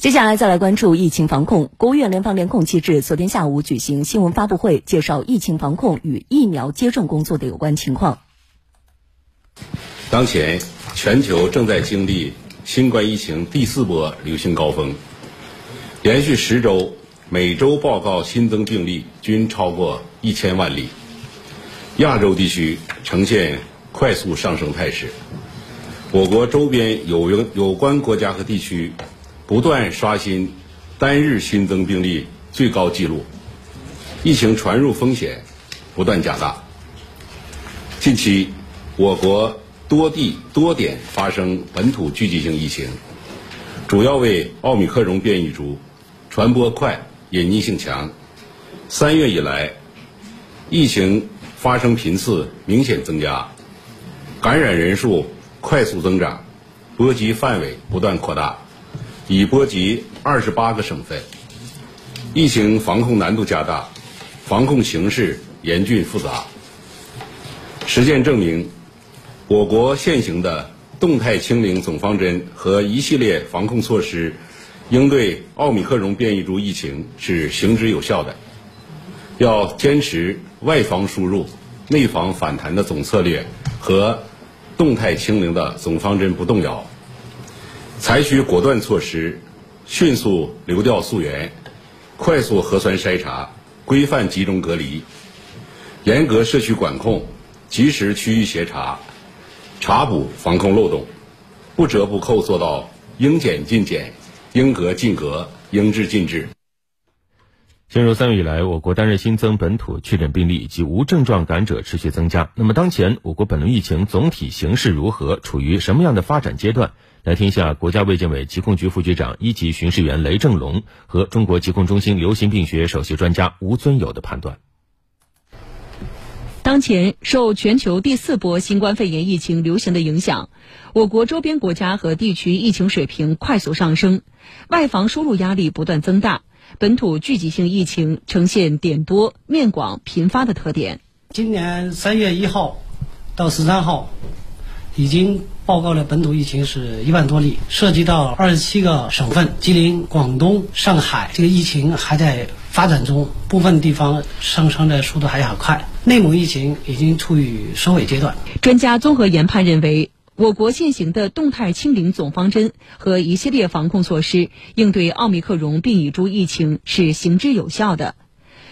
接下来再来关注疫情防控。国务院联防联控机制昨天下午举行新闻发布会，介绍疫情防控与疫苗接种工作的有关情况。当前，全球正在经历新冠疫情第四波流行高峰，连续十周每周报告新增病例均超过一千万例，亚洲地区呈现快速上升态势。我国周边有有关国家和地区。不断刷新单日新增病例最高纪录，疫情传入风险不断加大。近期，我国多地多点发生本土聚集性疫情，主要为奥密克戎变异株，传播快、隐匿性强。三月以来，疫情发生频次明显增加，感染人数快速增长，波及范围不断扩大。已波及二十八个省份，疫情防控难度加大，防控形势严峻复杂。实践证明，我国现行的动态清零总方针和一系列防控措施，应对奥密克戎变异株疫情是行之有效的。要坚持外防输入、内防反弹的总策略和动态清零的总方针不动摇。采取果断措施，迅速流调溯源，快速核酸筛查，规范集中隔离，严格社区管控，及时区域协查，查补防控漏洞，不折不扣做到应检尽检、应隔尽隔、应治尽治。进入三月以来，我国单日新增本土确诊病例以及无症状感染者持续增加。那么，当前我国本轮疫情总体形势如何？处于什么样的发展阶段？来听一下国家卫健委疾控局副局长、一级巡视员雷正龙和中国疾控中心流行病学首席专家吴尊友的判断。当前，受全球第四波新冠肺炎疫情流行的影响，我国周边国家和地区疫情水平快速上升，外防输入压力不断增大，本土聚集性疫情呈现点多、面广、频发的特点。今年三月一号到十三号。已经报告了本土疫情是一万多例，涉及到二十七个省份，吉林、广东、上海，这个疫情还在发展中，部分地方上升的速度还很快。内蒙疫情已经处于收尾阶段。专家综合研判认为，我国现行的动态清零总方针和一系列防控措施，应对奥密克戎变异株疫情是行之有效的。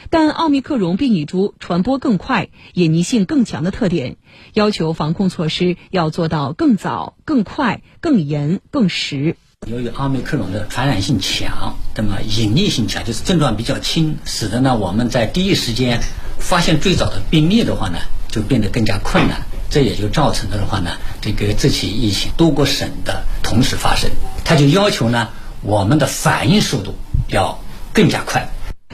但奥密克戎变异株传播更快、隐匿性更强的特点，要求防控措施要做到更早、更快、更严、更实。由于奥密克戎的传染性强，那么隐匿性强，就是症状比较轻，使得呢我们在第一时间发现最早的病例的话呢，就变得更加困难。这也就造成了的话呢，这个这起疫情多个省的同时发生，它就要求呢我们的反应速度要更加快。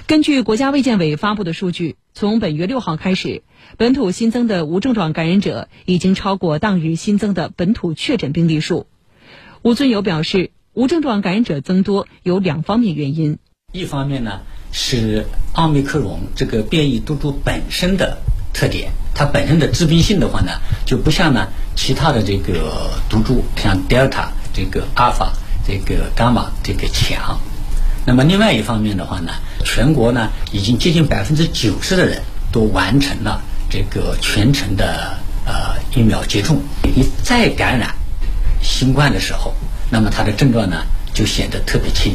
根据国家卫健委发布的数据，从本月六号开始，本土新增的无症状感染者已经超过当日新增的本土确诊病例数。吴尊友表示，无症状感染者增多有两方面原因：一方面呢是奥密克戎这个变异毒株本身的特点，它本身的致病性的话呢，就不像呢其他的这个毒株，像德尔塔、这个阿尔法、这个伽马这个强。那么另外一方面的话呢，全国呢已经接近百分之九十的人都完成了这个全程的呃疫苗接种。你再感染新冠的时候，那么它的症状呢就显得特别轻。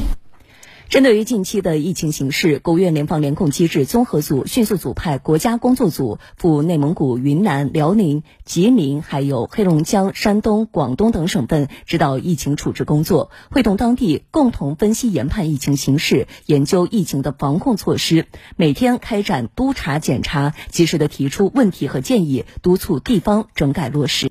针对于近期的疫情形势，国务院联防联控机制综合组迅速组派国家工作组赴内蒙古、云南、辽宁、吉林，还有黑龙江、山东、广东等省份指导疫情处置工作，会同当地共同分析研判疫情形势，研究疫情的防控措施，每天开展督查检查，及时的提出问题和建议，督促地方整改落实。